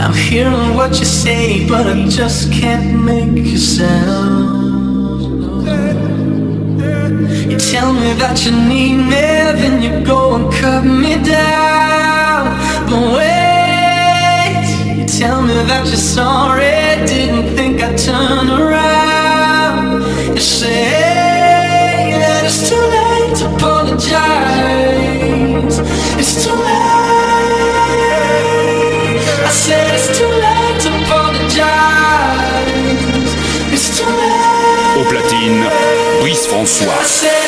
I'm hearing what you say, but I just can't make a sound. You tell me that you need me, then you go and cut me down. But wait, you tell me that you're sorry, didn't think I'd turn around. François.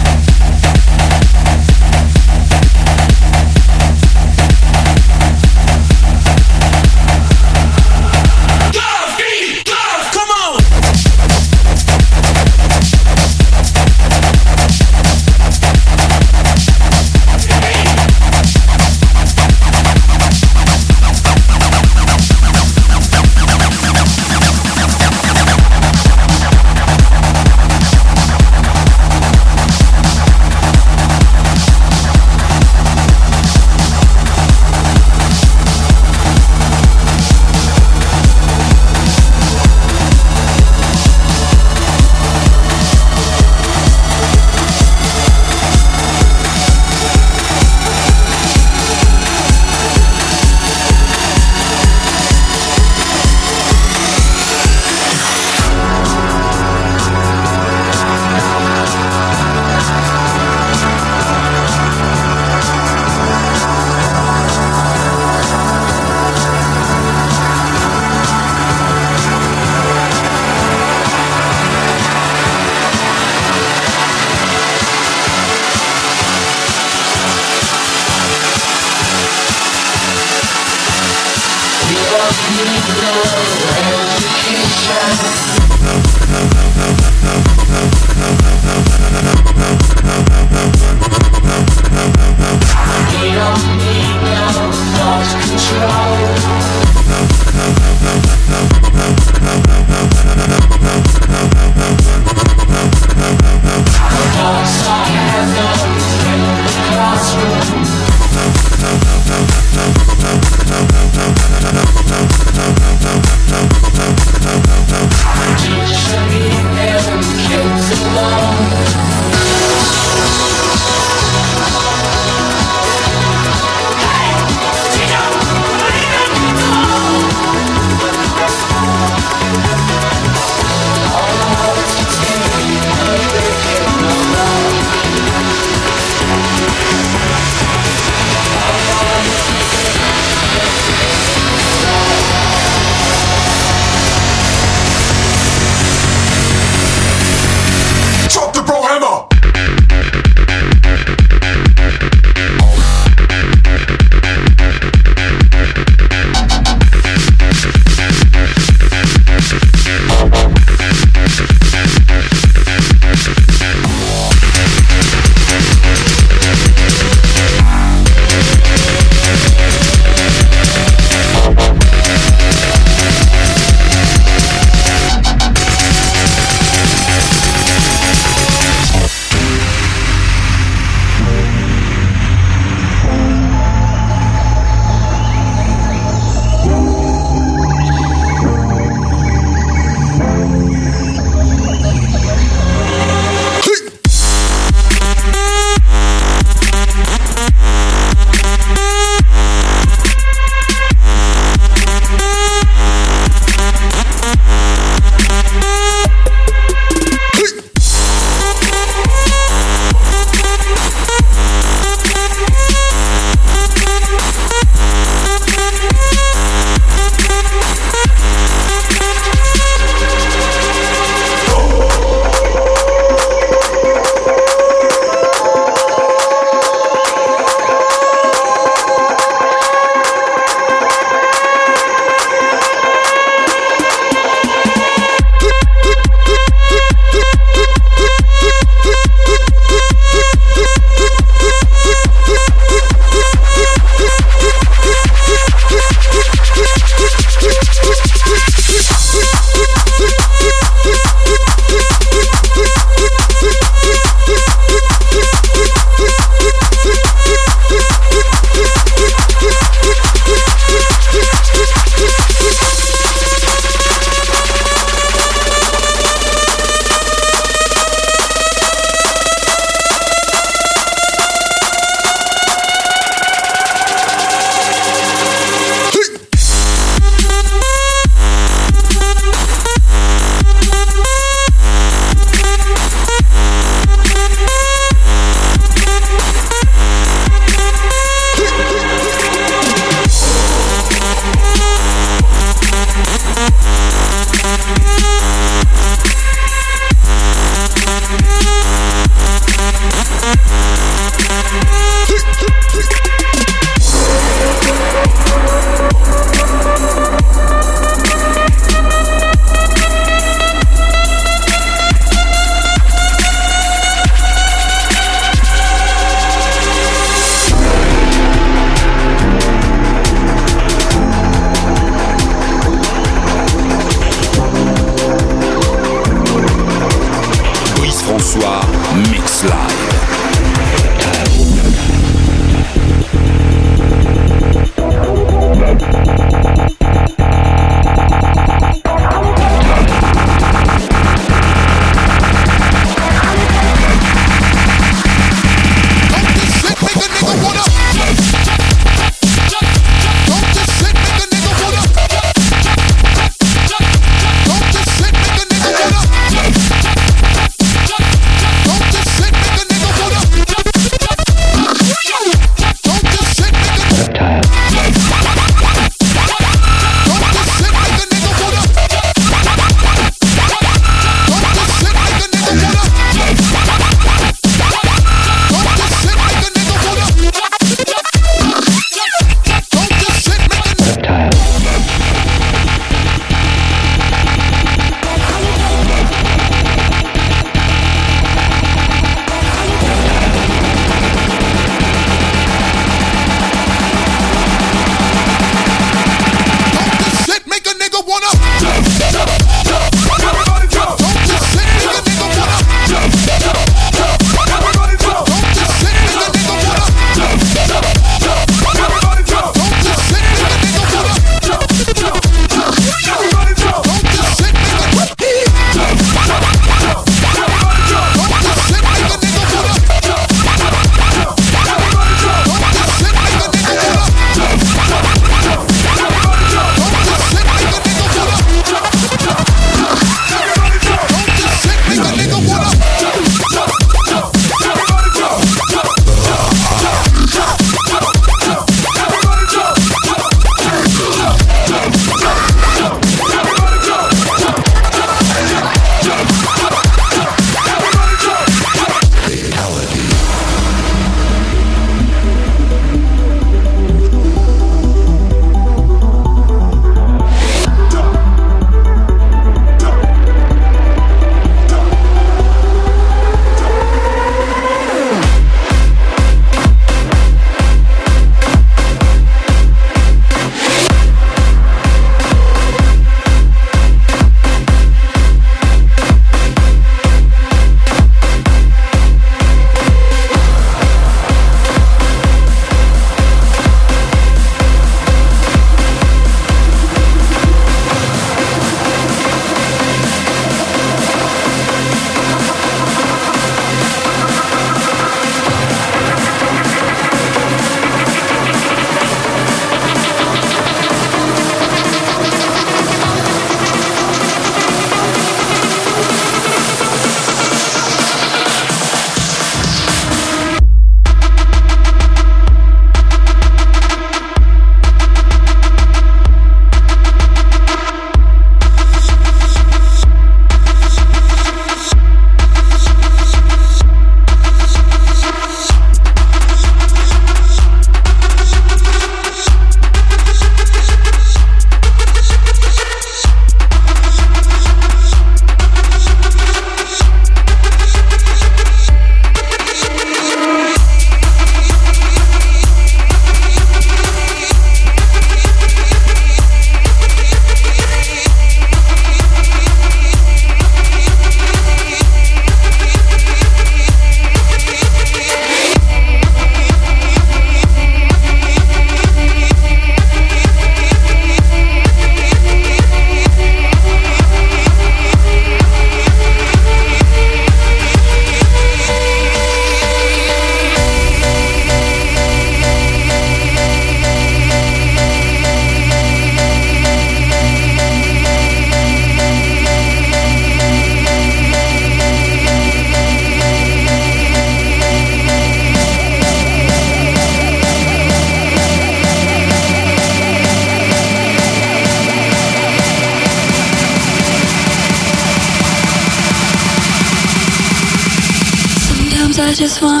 I just wanna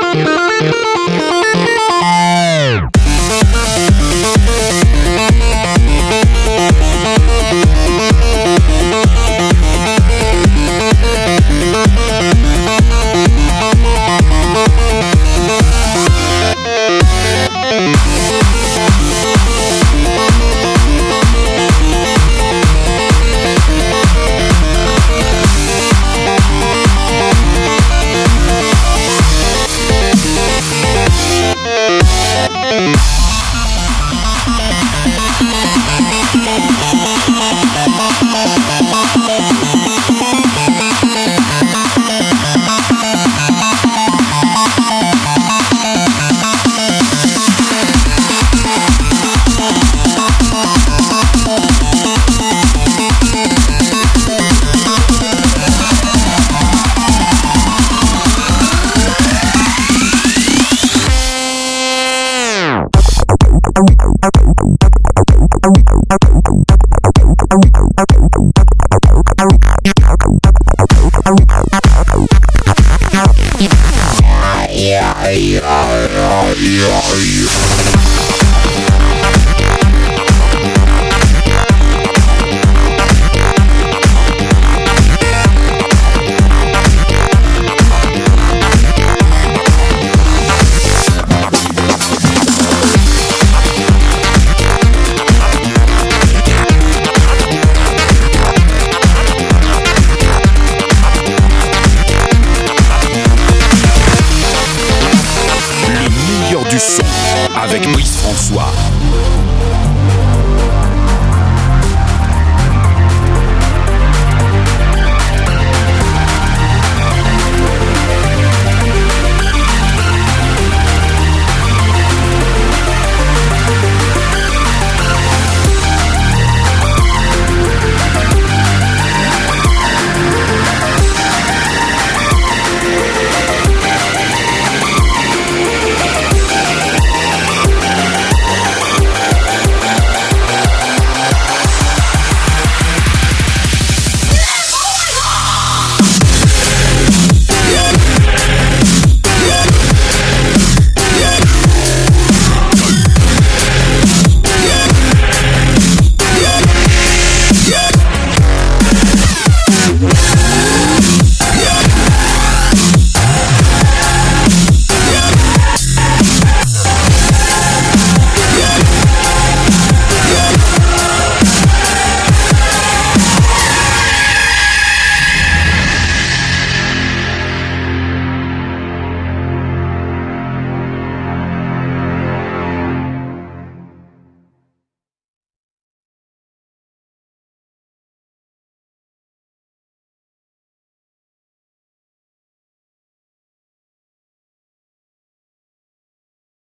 Yeah, yeah, yeah.